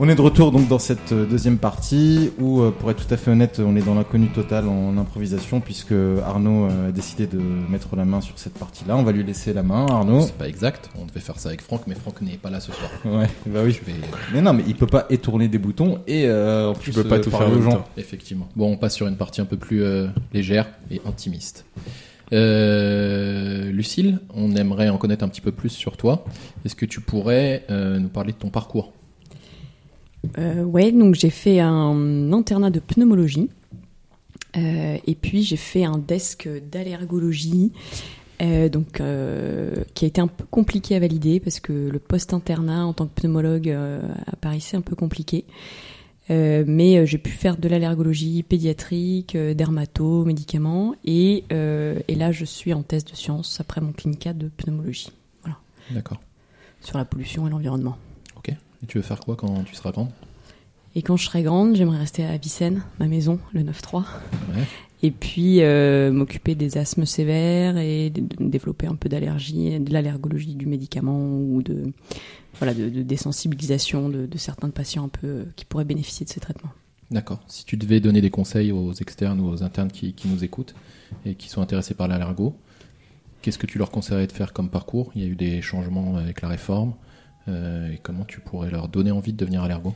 On est de retour donc dans cette euh, deuxième partie où, euh, pour être tout à fait honnête, on est dans l'inconnu total en improvisation puisque Arnaud euh, a décidé de mettre la main sur cette partie-là. On va lui laisser la main, Arnaud. C'est pas exact. On devait faire ça avec Franck, mais Franck n'est pas là ce soir. Ouais, bah oui. Je vais Mais non, mais il peut pas étourner des boutons et euh, en plus peux pas euh, tout faire aux gens. temps. effectivement. Bon, on passe sur une partie un peu plus euh, légère et intimiste. Euh, Lucille, on aimerait en connaître un petit peu plus sur toi. Est-ce que tu pourrais euh, nous parler de ton parcours? Euh, ouais, donc j'ai fait un internat de pneumologie. Euh, et puis j'ai fait un desk d'allergologie, euh, donc euh, qui a été un peu compliqué à valider parce que le post-internat en tant que pneumologue apparaissait un peu compliqué. Mais j'ai pu faire de l'allergologie pédiatrique, dermato, médicaments, et, et là je suis en thèse de sciences après mon clinica de pneumologie D'accord. sur la pollution et l'environnement. Et tu veux faire quoi quand tu seras grande? Et quand je serai grande, j'aimerais rester à Avicenne, ma maison, le 9-3. Ouais. Et puis euh, m'occuper des asthmes sévères et développer un peu d'allergie, de l'allergologie du médicament ou de voilà de, de désensibilisation de, de certains patients un peu euh, qui pourraient bénéficier de ces traitements. D'accord. Si tu devais donner des conseils aux externes ou aux internes qui, qui nous écoutent et qui sont intéressés par l'allergo, qu'est-ce que tu leur conseillerais de faire comme parcours? Il y a eu des changements avec la réforme. Euh, et comment tu pourrais leur donner envie de devenir allergo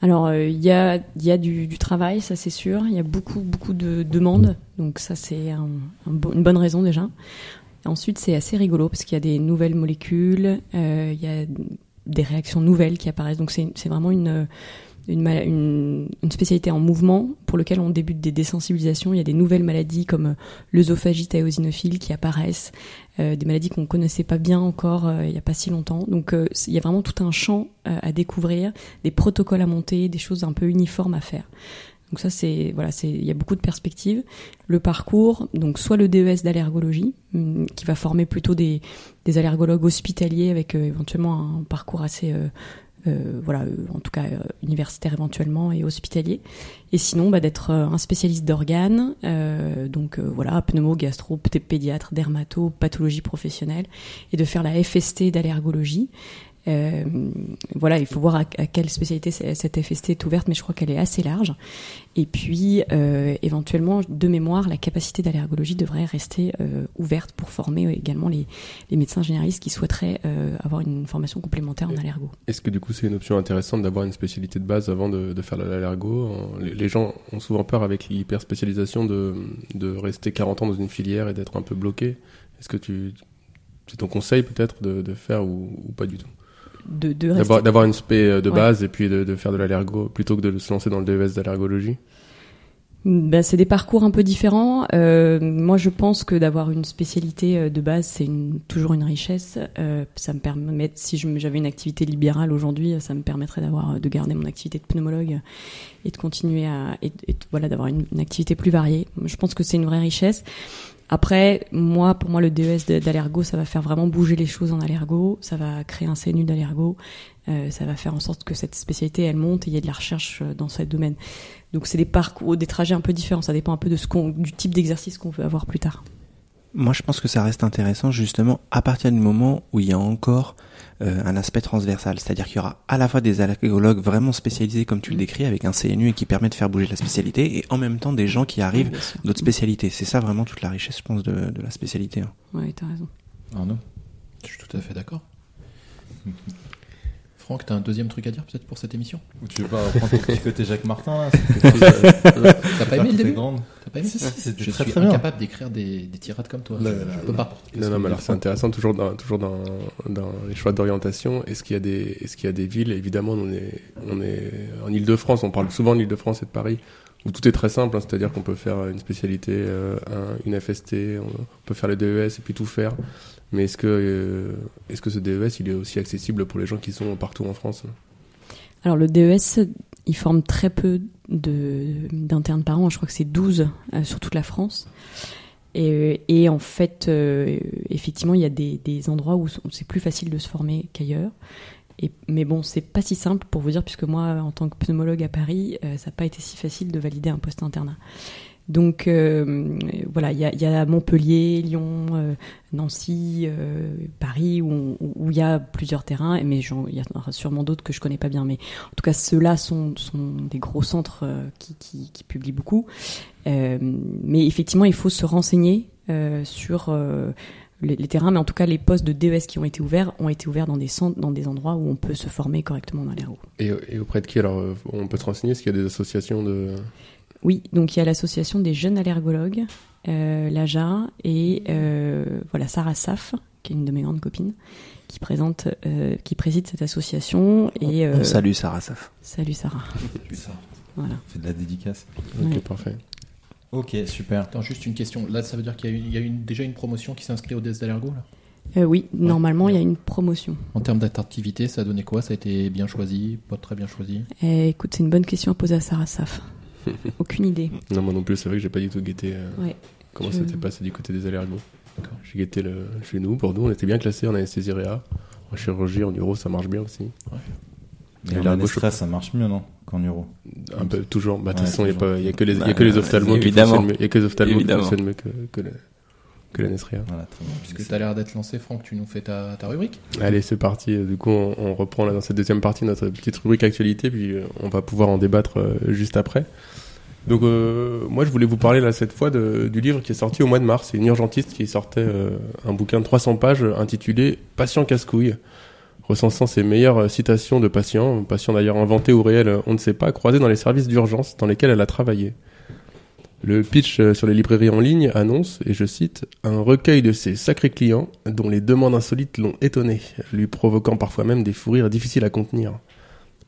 Alors euh, il y a y a du, travail, ça c'est sûr. Il y a beaucoup beaucoup de demandes, donc ça c'est une bonne raison déjà. Ensuite c'est assez rigolo parce qu'il y a des nouvelles molécules, euh, il y a des réactions nouvelles qui apparaissent. Donc c'est vraiment une une, spécialité en mouvement pour lequel on débute des désensibilisations. Il y a des nouvelles maladies comme euh, l'œsophagite éosinophile qui apparaissent, euh, des maladies qu'on ne connaissait pas bien encore euh, il n'y a pas si longtemps. Donc il y a vraiment tout un champ à découvrir, des protocoles à monter, des choses un peu uniformes à faire. Donc ça c'est voilà, il y a beaucoup de perspectives. Le parcours, donc soit le DES d'allergologie hum, qui va former plutôt des allergologues hospitaliers avec éventuellement un parcours assez euh, voilà, euh, en tout cas euh, universitaire éventuellement et hospitalier. Et sinon, bah, d'être euh, un spécialiste d'organes, donc voilà, pneumo, gastro, pédiatre, dermato, pathologie professionnelle, et de faire la FST d'allergologie. Euh, voilà, il faut voir à, à quelle spécialité cette FST est ouverte, mais je crois qu'elle est assez large. Et puis, euh, éventuellement, de mémoire, la capacité d'allergologie devrait rester euh, ouverte pour former également les, les médecins généralistes qui souhaiteraient avoir une formation complémentaire en allergo. Est-ce que du coup c'est une option intéressante d'avoir une spécialité de base avant de, de faire de l'allergo les, les gens ont souvent peur avec l'hyperspécialisation de, de rester 40 ans dans une filière et d'être un peu bloqué. Est-ce que tu c'est ton conseil peut-être de, de faire ou, ou pas du tout? De, de rester- D'avoir une spé euh, de Ouais. base et puis de, de faire de l'allergo plutôt que de se lancer dans le DES d'allergologie Ben, c'est des parcours un peu différents. Euh, moi, je pense que d'avoir une spécialité euh, de base, c'est une, toujours une richesse. Euh, ça me permet, si j'avais une activité libérale aujourd'hui, ça me permettrait d'avoir, de garder mon activité de pneumologue et de continuer à, et, et voilà, d'avoir une, une activité plus variée. Je pense que c'est une vraie richesse. Après, moi, pour moi, le DES de- d'allergo, ça va faire vraiment bouger les choses en allergo. Ça va créer un CNU d'allergo. Euh, ça va faire en sorte que cette spécialité, elle monte et il y a de la recherche euh, dans ce domaine. Donc c'est des parcours, des trajets un peu différents. Ça dépend un peu de ce du type d'exercice qu'on veut avoir plus tard. Moi, je pense que ça reste intéressant justement à partir du moment où il y a encore euh, un aspect transversal, c'est-à-dire qu'il y aura à la fois des allergologues vraiment spécialisés comme tu le décris avec un CNU et qui permet de faire bouger la spécialité, et en même temps des gens qui arrivent d'autres spécialités. C'est ça vraiment toute la richesse, je pense, de, de la spécialité. hein. Ouais, t'as raison. Arnaud? Je suis tout à fait d'accord. Franck, t'as un deuxième truc à dire peut-être pour cette émission? Ou tu veux pas prendre ton petit côté Jacques Martin là? C'est quelque chose, euh, T'as pas aimé le très début? grande. T'as pas aimé Si, si, c'était Je très, suis très bien. incapable d'écrire des, des tirades comme toi. Non, je, non, je non, peux pas. Non, non, mais alors c'est intéressant toujours dans, toujours dans, dans les choix d'orientation. Est-ce qu'il y a des, est-ce qu'il y a des villes, évidemment, on est, on est en Ile-de-France, on parle souvent de l'Île-de-France et de Paris, où tout est très simple, hein, c'est-à-dire qu'on peut faire une spécialité, euh, un- une FST, on peut faire les DES et puis tout faire. Mais est-ce que, euh, est-ce que ce DES, il est aussi accessible pour les gens qui sont partout en France? Alors le DES, il forme très peu d'internes par an. Je crois que c'est 12 euh, sur toute la France. Et, et en fait, euh, effectivement, il y a des, endroits où c'est plus facile de se former qu'ailleurs. Mais bon, c'est pas si simple pour vous dire, puisque moi, en tant que pneumologue à Paris, euh, ça n'a pas été si facile de valider un poste internat. Donc euh, voilà, il y a, Montpellier, Lyon, euh, Nancy, euh, Paris, où il y a plusieurs terrains, mais il y en aura sûrement d'autres que je connais pas bien. Mais en tout cas, ceux-là sont, des gros centres qui, publient beaucoup. Mais effectivement, il faut se renseigner sur les, terrains, mais en tout cas, les postes de DES qui ont été ouverts ont été ouverts dans des centres, dans des endroits où on peut se former correctement dans les roues. Et, et auprès de qui alors on peut se renseigner? Est-ce qu'il y a des associations de Oui, donc il y a l'association des jeunes allergologues, euh, l'AJA, et euh, voilà Sarah Saf, qui est une de mes grandes copines, qui présente, euh, qui préside cette association. Et euh, On salue Sarah Saf. salut Sarah. Ça Voilà. fait de la dédicace. Ok, Ouais. parfait. Ok, super. Attends, juste une question. Là, ça veut dire qu'il y a, eu- il y a eu une- déjà une promotion qui s'inscrit au DES d'Alergo là? Euh, oui, normalement il y a une promotion. En termes d'attractivité, ça a donné quoi? Ça a été bien choisi? Pas très bien choisi? Écoute, c'est une bonne question à poser à Sarah Saf. Aucune idée. Non, moi non plus, c'est vrai que j'ai pas du tout guetté euh, Ouais. comment Je- c'était passé du côté des allergos. J'ai guetté le, chez nous, Bordeaux, on était bien classé en anesthésie réa. En chirurgie, en neuro, ça marche bien aussi. Et Et en gauche- stress, ça marche mieux, non Qu'en euro. Un peu, toujours. Bah, de toute Ouais, façon, il n'y a, y a que les, il y a Bah, que les ophtalmos qui évidemment. fonctionnent mieux. A que les que, la, l'anesthésie. Voilà, très bien. Puisque tu as l'air d'être lancé, Franck, tu nous fais ta, ta rubrique Allez, c'est parti. Du coup, on, on reprend là dans cette deuxième partie notre petite rubrique actualité, puis euh, on va pouvoir en débattre euh, juste après. Donc, euh, moi, je voulais vous parler là cette fois de- du livre qui est sorti au mois de mars. C'est une urgentiste qui sortait euh, un bouquin de 300 pages euh, intitulé Patient casse-couille, recensant ses meilleures euh, citations de patients, patients d'ailleurs inventés ou réels, euh, on ne sait pas, croisés dans les services d'urgence dans lesquels elle a travaillé. Le pitch euh, sur les librairies en ligne annonce, et je cite, un recueil de ses sacrés clients dont les demandes insolites l'ont étonné, lui provoquant parfois même des fous rires difficiles à contenir.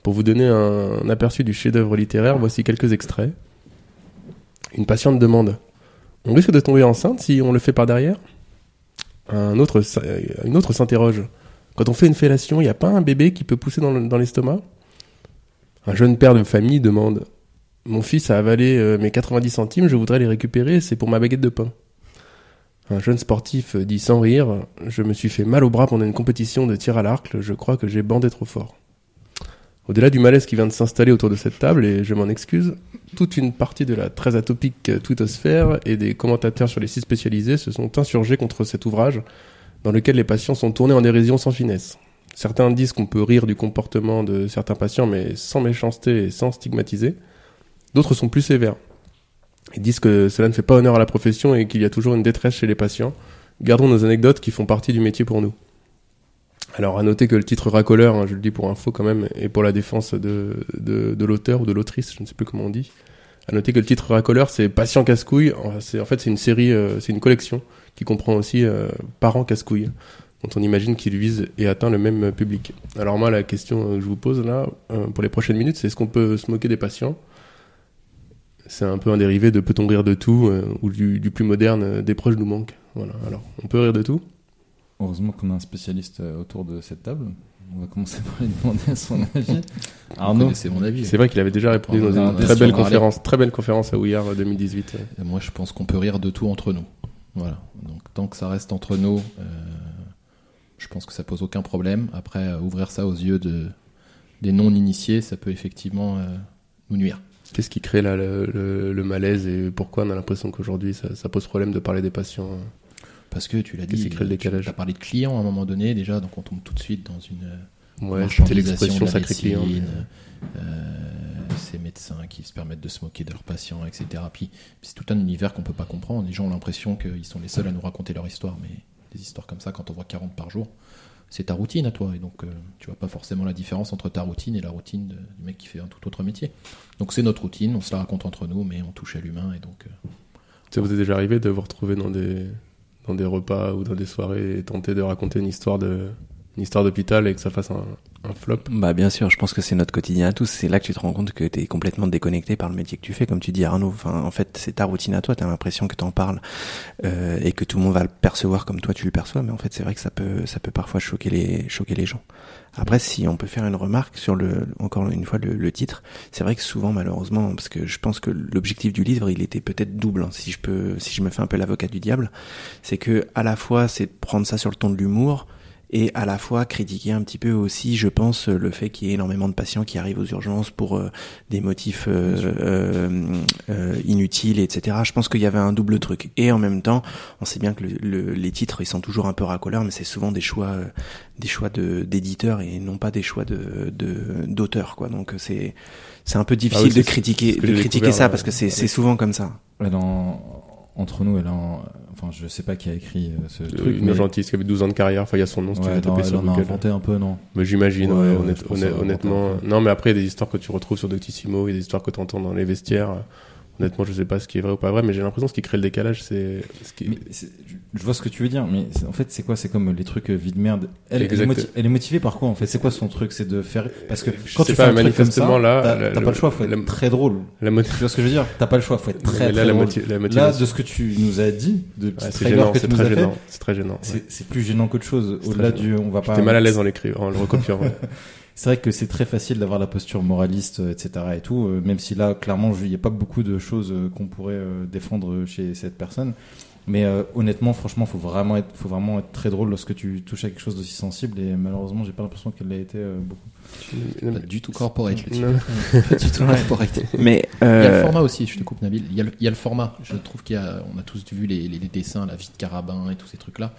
Pour vous donner un, aperçu du chef-d'œuvre littéraire, voici quelques extraits. Une patiente demande On risque de tomber enceinte si on le fait par derrière? Euh, Une autre s'interroge Quand on fait une fellation, il n'y a pas un bébé qui peut pousser dans l'estomac? Un jeune père de famille demande Mon fils a avalé euh, mes 90 centimes, je voudrais les récupérer, c'est pour ma baguette de pain. Un jeune sportif dit sans rire Je me suis fait mal au bras pendant une compétition de tir à l'arc, je crois que j'ai bandé trop fort. Au-delà du malaise qui vient de s'installer autour de cette table, et je m'en excuse, toute une partie de la très atopique twittosphère et des commentateurs sur les sites spécialisés se sont insurgés contre cet ouvrage dans lequel les patients sont tournés en dérision sans finesse. Certains disent qu'on peut rire du comportement de certains patients, mais sans méchanceté et sans stigmatiser. D'autres sont plus sévères. Ils disent que cela ne fait pas honneur à la profession et qu'il y a toujours une détresse chez les patients. Gardons nos anecdotes qui font partie du métier pour nous. Alors, à noter que le titre racoleur, hein, je le dis pour info quand même, et pour la défense de, de, l'auteur ou de l'autrice, je ne sais plus comment on dit. À noter que le titre racoleur, c'est Patient casse-couille. C'est- En fait, c'est une série, euh, c'est une collection qui comprend aussi euh, Parents casse-couille, dont on imagine qu'il vise et atteint le même public. Alors moi, la question que je vous pose là, euh, pour les prochaines minutes, c'est est-ce qu'on peut se moquer des patients C'est un peu un dérivé de peut-on rire de tout, euh, ou du, du plus moderne, euh, des proches nous manquent. Voilà. Alors, on peut rire de tout? Heureusement qu'on a un spécialiste euh, autour de cette table. On va commencer par lui demander son avis. Arnaud, C'est mon avis. C'est vrai qu'il avait déjà répondu On dans une très belle conférence, très belle conférence à Ouillard euh, 2018. Et Moi, je pense qu'on peut rire de tout entre nous. Voilà. Donc, tant que ça reste entre nous, euh, je pense que ça pose aucun problème. Après, ouvrir ça aux yeux de, des non-initiés, ça peut effectivement euh, nous nuire. Qu'est-ce qui crée là le, le- le malaise et pourquoi on a l'impression qu'aujourd'hui ça, ça pose problème de parler des patients euh Parce que tu l'as dit, crée le décalage tu as parlé de clients à un moment donné, déjà, donc on tombe tout de suite dans une euh, Ouais, marchandisation l'expression de la sacré client. médecine, euh, ces médecins qui se permettent de se moquer de leurs patients, etc. Puis, puis c'est tout un univers qu'on peut pas comprendre. Les gens ont l'impression qu'ils sont les seuls à nous raconter leur histoire, mais des histoires comme ça, quand on voit 40 par jour, c'est ta routine à toi. Et donc, euh, tu vois pas forcément la différence entre ta routine et la routine de- du mec qui fait un tout autre métier. Donc, c'est notre routine, on se la raconte entre nous, mais on touche à l'humain. Et donc, euh, Ça vous est déjà arrivé de vous retrouver dans des, dans des repas ou dans des soirées et tenter de raconter une histoire de, une histoire d'hôpital et que ça fasse un, un flop Bah bien sûr, je pense que c'est notre quotidien à tous. C'est là que tu te rends compte que tu es complètement déconnecté par le métier que tu fais, comme tu dis Arnaud. Enfin, en fait, c'est ta routine à toi. T'as l'impression que t'en parles euh, et que tout le monde va le percevoir comme toi tu le perçois. Mais en fait, c'est vrai que ça peut, ça peut parfois choquer les, choquer les gens. Après, si on peut faire une remarque sur le, encore une fois, le, le titre, c'est vrai que souvent, malheureusement, parce que je pense que l'objectif du livre, il était peut-être double. hein, si je peux, si je me fais un peu l'avocat du diable, c'est que à la fois, c'est prendre ça sur le ton de l'humour et à la fois critiquer un petit peu aussi, je pense, le fait qu'il y ait énormément de patients qui arrivent aux urgences pour euh, des motifs euh, euh, euh, inutiles, etc. Je pense qu'il y avait un double truc. Et en même temps, on sait bien que le- le- les titres, ils sont toujours un peu racoleurs, mais c'est souvent des choix, euh, des choix de d'éditeurs et non pas des choix de de- d'auteurs, quoi. Donc c'est c'est un peu difficile Ah oui, de critiquer de critiquer ça euh, parce que c'est souvent comme ça. Entre nous, elle en, enfin, je sais pas qui a écrit euh, ce truc, Une mais urgentiste qui avait 12 ans de carrière, enfin il y a son nom si tu ouais, non, elle en a inventé un peu, non Mais j'imagine, Ouais, ouais, honnêtement. Non, mais après, il y a des histoires que tu retrouves sur Doctissimo, il y a des histoires que tu entends dans les vestiaires. Honnêtement, je sais pas ce qui est vrai ou pas vrai, mais j'ai l'impression que ce qui crée le décalage, c'est. ce qui- je- vois ce que tu veux dire, mais en fait, c'est quoi? C'est comme les trucs euh, vie de merde. Elle, elle, est Exact. moti- elle est motivée par quoi en fait? C'est quoi son truc? C'est de faire parce que Je quand tu pas, fais un truc comme ça, manifestement, là, t'as pas le choix. Faut être la- très drôle. La Tu vois ce que je veux dire? T'as pas le choix. Faut être très là, très la, drôle. la Là, motivation. de ce que tu nous as dit, de Ouais, petites c'est gênant, très gênant. C'est très gênant. ouais. c'est plus gênant qu'autre chose. Au-delà du, on va pas. J'étais mal à l'aise en l'écrivant, en le recopiant. C'est vrai que c'est très facile d'avoir la posture moraliste, euh, etc. et tout, euh, même si là, clairement, il n'y a pas beaucoup de choses euh, qu'on pourrait défendre chez cette personne. Mais euh, honnêtement, franchement, faut vraiment être, faut vraiment être très drôle lorsque tu touches à quelque chose d'aussi sensible. Et malheureusement, j'ai pas l'impression qu'elle l'a été euh, beaucoup. Pas du tout corporate, le Pas du tout corporate. Mais Il y a le euh, format aussi, je te coupe Nabil. Il y a le, il y a le format. Je trouve qu'il y a, on a tous vu les, les, les dessins, la vie de Carabin et tous ces trucs-là.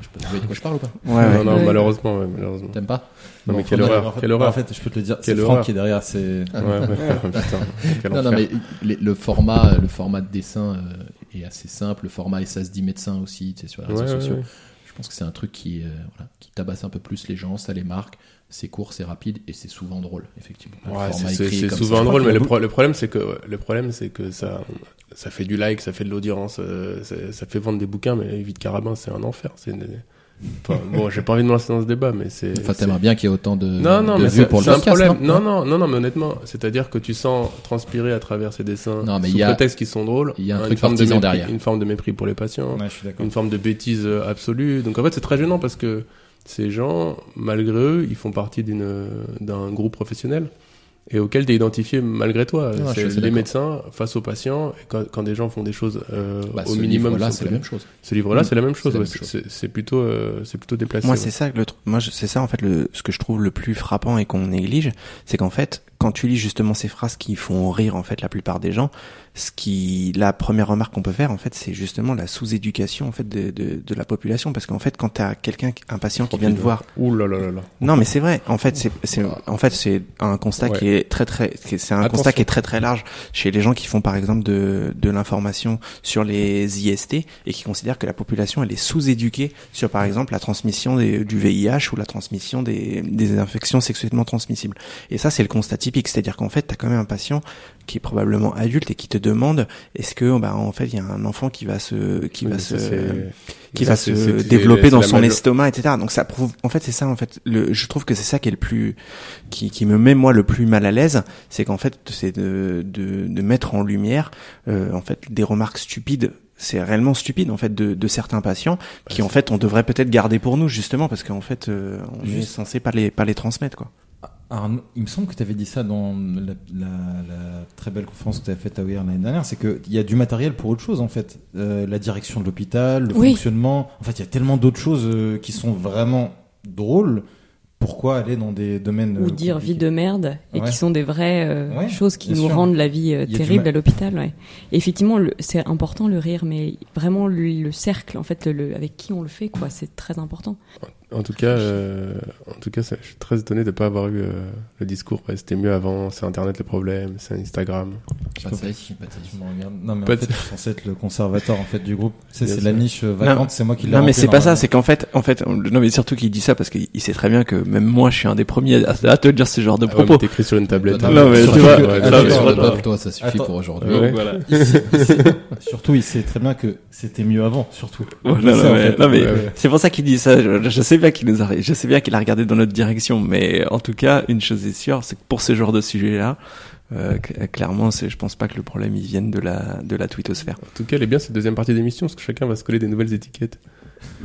Je peux trouver de quoi je parle ou pas? Ouais, ouais. non, non, Ouais. malheureusement, ouais, malheureusement. T'aimes pas? Non, mais Bon, quelle horreur, en fait- quelle horreur. En fait, je peux te le dire, c'est Quelle Franck horreur. qui est derrière. C'est Ouais, ouais, putain, Non, non, mais les- le format, le format de dessin euh, est assez simple. Le format SAS10 médecins aussi, tu sais, sur les réseaux Ouais, sociaux. ouais. Je pense que c'est un truc qui, euh, voilà, qui tabasse un peu plus les gens, ça les marque. C'est court, c'est rapide et c'est souvent drôle, effectivement. Le Ouais, format c'est- souvent ça. drôle, mais le, beaucoup- pro- le problème c'est que le problème c'est que ça ça fait du like, ça fait de l'audience, euh, ça, ça fait vendre des bouquins, mais Vite Carabin c'est un enfer. C'est une- enfin, bon, j'ai pas envie de me lancer dans ce débat, mais c'est Enfin, t'aimerais bien qu'il y ait autant de, non, non, de mais vues c'est pour le c'est un problème. non Non, non, non, non, mais honnêtement, c'est-à-dire que tu sens transpirer à travers ces dessins, Non, mais sous il y a- prétexte qu'ils sont drôles, il y a un une truc forme de mépris- derrière. une forme de mépris pour les patients, Ouais, je suis d'accord. une forme de bêtise euh, absolue. Donc en fait, c'est très gênant parce que ces gens, malgré eux, ils font partie d'une d'un groupe professionnel et auquel tu es identifié malgré toi. Suis c'est les médecins face aux patients. Quand, quand des gens font des choses euh, Bah, au minimum, là c'est la même chose. Ce livre-là, Mm. c'est la même chose. ouais. C'est c'est plutôt, euh, c'est plutôt déplacé. Moi, ouais. c'est ça le moi c'est ça en fait le ce que je trouve le plus frappant et qu'on néglige, c'est qu'en fait quand tu lis justement ces phrases qui font rire en fait la plupart des gens, ce qui la première remarque qu'on peut faire en fait, c'est justement la sous-éducation en fait de, de, de la population parce qu'en fait quand tu as quelqu'un un patient qui vient te voir Ouh là là là là. non, mais c'est vrai. En fait, c'est, c'est, en fait, c'est un constat Ouais. qui est très, très, c'est un Attention. constat qui est très, très large chez les gens qui font, par exemple, de, de l'information sur les IST et qui considèrent que la population, elle est sous-éduquée sur, par exemple, la transmission des- du VIH ou la transmission des, des infections sexuellement transmissibles. Et ça, c'est le constat typique. C'est-à-dire qu'en fait, t'as quand même un patient qui est probablement adulte et qui te demande est-ce que, bah, en fait, il y a un enfant qui va se, qui Oui, va se, qui va se développer dans son estomac, etc. Donc ça prouve, en fait, c'est ça, en fait, le, je trouve que c'est ça qui est le plus, qui, qui me met moi le plus mal à l'aise, c'est qu'en fait, c'est de, de, de mettre en lumière, euh, en fait, des remarques stupides. C'est réellement stupide en fait de, de certains patients qui en fait on devrait peut-être garder pour nous justement parce qu'en fait euh, on est censé pas les pas les transmettre quoi. Arnaud, il me semble que tu avais dit ça dans la, la- la très belle conférence que tu avais faite à OIR l'année dernière, c'est qu'il y a du matériel pour autre chose en fait. Euh, la direction de l'hôpital, le Oui. fonctionnement. En fait, il y a tellement d'autres choses euh, qui sont vraiment drôles. Pourquoi aller dans des domaines. ou dire vie de merde et Ouais. qui sont des vraies euh, Ouais, choses qui nous sûr. rendent la vie euh, terrible à l'hôpital ouais. Effectivement c'est important le rire mais vraiment le, le cercle en fait le, avec qui on le fait quoi c'est très important En tout cas, euh, en tout cas, je suis très étonné de pas avoir eu euh, le discours. Ouais, C'était mieux avant. C'est Internet le problème. C'est Instagram. Pas Tu me regardes. Non, mais Pas en fait, je suis censé être le conservateur en fait du groupe. Tu sais, c'est la niche vacante, c'est moi qui l'ai Non mais c'est pas ça, c'est qu'en fait, en fait, non mais surtout qu'il dit ça parce qu'il il sait très bien que même moi je suis un des premiers à, à te dire ce genre de Ah ouais, propos. t'écris sur une tablette. Non, hein. non, mais tu vois, ouais, toi, ça suffit Attends. pour aujourd'hui. Voilà. Surtout, il sait très bien que c'était mieux avant, surtout. Non, sais, mais, c'est pour ça qu'il dit ça. Je, je sais bien qu'il nous a, je sais bien qu'il a regardé dans notre direction, mais en tout cas, une chose est sûre, c'est que pour ce genre de sujet-là, euh, cl- clairement, c'est, je pense pas que le problème il vienne de la, de la twittosphère. En tout cas, elle est bien cette deuxième partie d'émission parce que chacun va se coller des nouvelles étiquettes.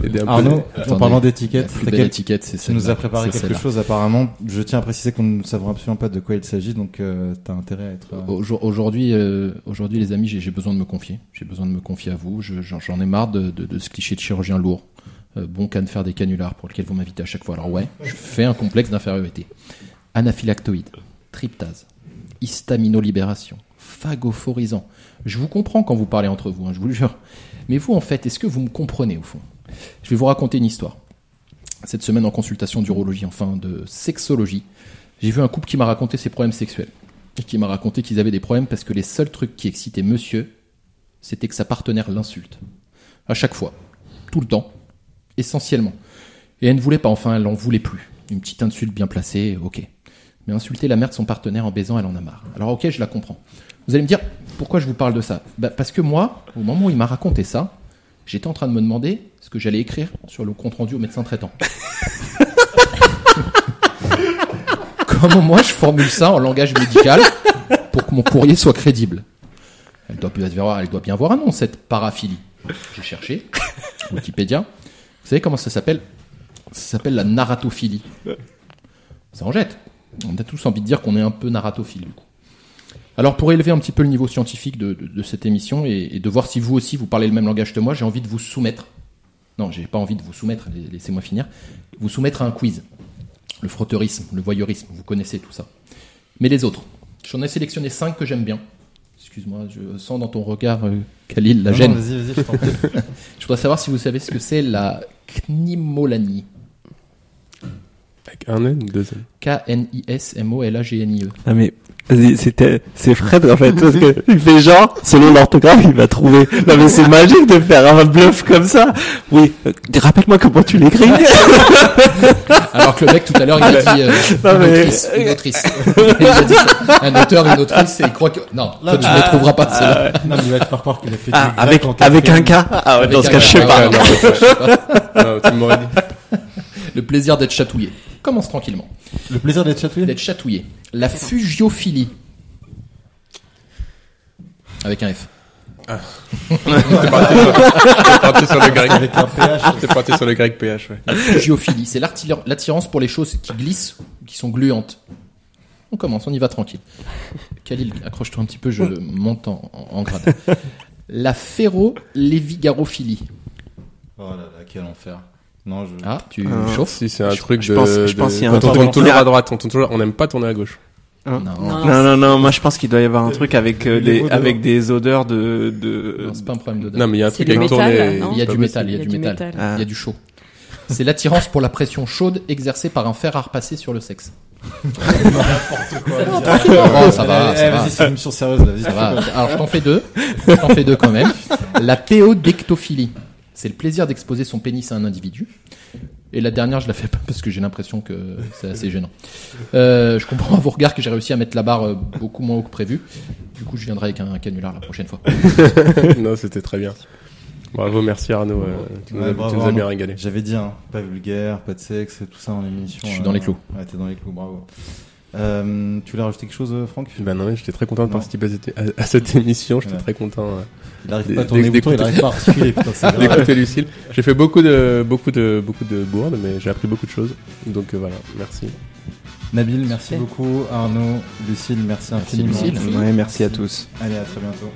Et peu- Arnaud, en parlant La d'étiquette, plus t'as belle quel- étiquette, c'est tu nous as préparé quelque celle-là. chose apparemment. Je tiens à préciser qu'on ne savons absolument pas de quoi il s'agit, donc euh, t'as intérêt à être. euh, Aujourd- Aujourd'hui, euh, aujourd'hui, les amis, j'ai j'ai besoin de me confier. J'ai besoin de me confier à vous. Je- J'en j'en ai marre de, de, de ce cliché de chirurgien lourd. Euh, bon cas de faire des canulars pour lequel vous m'invitez à chaque fois. Alors ouais, je fais un complexe d'infériorité. Anaphylactoïde, tryptase, histaminolibération, phagophorisant. Je vous comprends quand vous parlez entre vous, hein, je vous le jure. Mais vous, en fait, est-ce que vous me comprenez au fond? Je vais vous raconter une histoire. Cette semaine en consultation d'urologie, enfin de sexologie, j'ai vu un couple qui m'a raconté ses problèmes sexuels. Et qui m'a raconté qu'ils avaient des problèmes parce que les seuls trucs qui excitaient monsieur, c'était que sa partenaire l'insulte. À chaque fois. Tout le temps. Essentiellement. Et elle ne voulait pas, enfin, elle n'en voulait plus. Une petite insulte bien placée, ok. Mais insulter la mère de son partenaire en baisant, elle en a marre. Alors ok, je la comprends. Vous allez me dire, pourquoi je vous parle de ça? Bah, Parce que moi, au moment où il m'a raconté ça, j'étais en train de me demander ce que j'allais écrire sur le compte rendu au médecin traitant. Comment moi je formule ça en langage médical pour que mon courrier soit crédible? Elle doit bien voir, elle doit bien voir un nom, cette paraphilie. J'ai cherché, Wikipédia. Vous savez comment ça s'appelle? Ça s'appelle la narratophilie. Ça en jette. On a tous envie de dire qu'on est un peu narratophile du coup. Alors pour élever un petit peu le niveau scientifique de, cette émission et, et de voir si vous aussi vous parlez le même langage que moi, j'ai envie de vous soumettre. Non, j'ai pas envie de vous soumettre, la- laissez-moi finir. Vous soumettre à un quiz. Le frotteurisme, le voyeurisme, vous connaissez tout ça. Mais les autres, j'en ai sélectionné cinq que j'aime bien. Excuse-moi, je sens dans ton regard, euh, Khalil, la Non, gêne. non, Vas-y, vas-y, je t'en prie. Je voudrais savoir si vous savez ce que c'est la knimolanie. Avec un N ou deux N? K-N-I-S-M-O-L-A-G-N-I-E. Ah mais c'était c'est Fred en fait parce que il fait genre selon l'orthographe il va trouver. Non mais c'est magique de faire un bluff comme ça. Oui, euh, rappelle-moi comment tu l'écris. Alors que le mec tout à l'heure il a dit euh, Non, une mais- autrice, une autrice. Il a dit un auteur, une autrice et il croit que non, toi tu ne trouveras pas celle-là. Non, mais il va te faire croire qu'il a fait Ah, avec avec un. K. Ah ouais, dans ce cas je sais pas. ouais, ouais, je sais pas. Non, tu m'aurais dit. Le plaisir d'être chatouillé. Commence tranquillement. Le plaisir d'être chatouillé D'être chatouillé. La fugiophilie. Avec un F. T'es parti sur le grec. Avec un PH. T'es parti sur le grec PH, ouais. La fugiophilie, c'est l'attirance pour les choses qui glissent qui sont gluantes. On commence, on y va tranquille. Khalil, accroche-toi un petit peu, je monte en grade. La ferrolévigarophilie. Oh là là, quel enfer. Non, je. Ah, tu Ah. chauffes Si, c'est un Je- truc je de. pense- je pense qu'il y a un quand on truc tourne toujours à droite, on tourne toujours, on n'aime pas tourner à gauche. Non, Non. Non non non, moi je pense qu'il doit y avoir un truc avec euh, des odeurs. avec des odeurs de de non, c'est pas un problème de Non, mais il y a un truc avec tourner. Il y a du métal, il y a du métal. Ah. Il y a du chaud. C'est l'attirance pour la pression chaude exercée par un fer à repasser sur le sexe. Quoi. Oh, ça va, Eh, ça va. Vas-y, c'est une mission sérieuse là. Alors je t'en fais deux. Je t'en fais deux quand même. La péodectophilie. C'est le plaisir d'exposer son pénis à un individu. Et la dernière, je la fais pas parce que j'ai l'impression que c'est assez gênant. Euh, je comprends à vos regards que j'ai réussi à mettre la barre euh, beaucoup moins haut que prévu. Du coup, je viendrai avec un canular la prochaine fois. non, c'était très bien. Bravo, merci Arnaud. euh, tu nous, Ouais, as, bravo, tu nous as bien régalé. J'avais dit, hein, pas vulgaire, pas de sexe, tout ça en émission. Je suis euh, dans les clous. Ouais, t'es dans les clous, bravo. Euh, tu voulais rajouter quelque chose, Franck? Ben non, j'étais très content de Non. participer à cette, émission. J'étais Ouais. très content Il arrive pas à tourner les des- boutons, il arrive pas à articuler, putain, c'est grave. d'écouter Lucille. J'ai fait beaucoup de, beaucoup de, beaucoup de bourdes, mais j'ai appris beaucoup de choses. Donc euh, voilà, merci. Nabil, merci beaucoup. Arnaud, Lucille, merci Merci, infiniment. Lucille. Ouais, merci à tous. Allez, à très bientôt.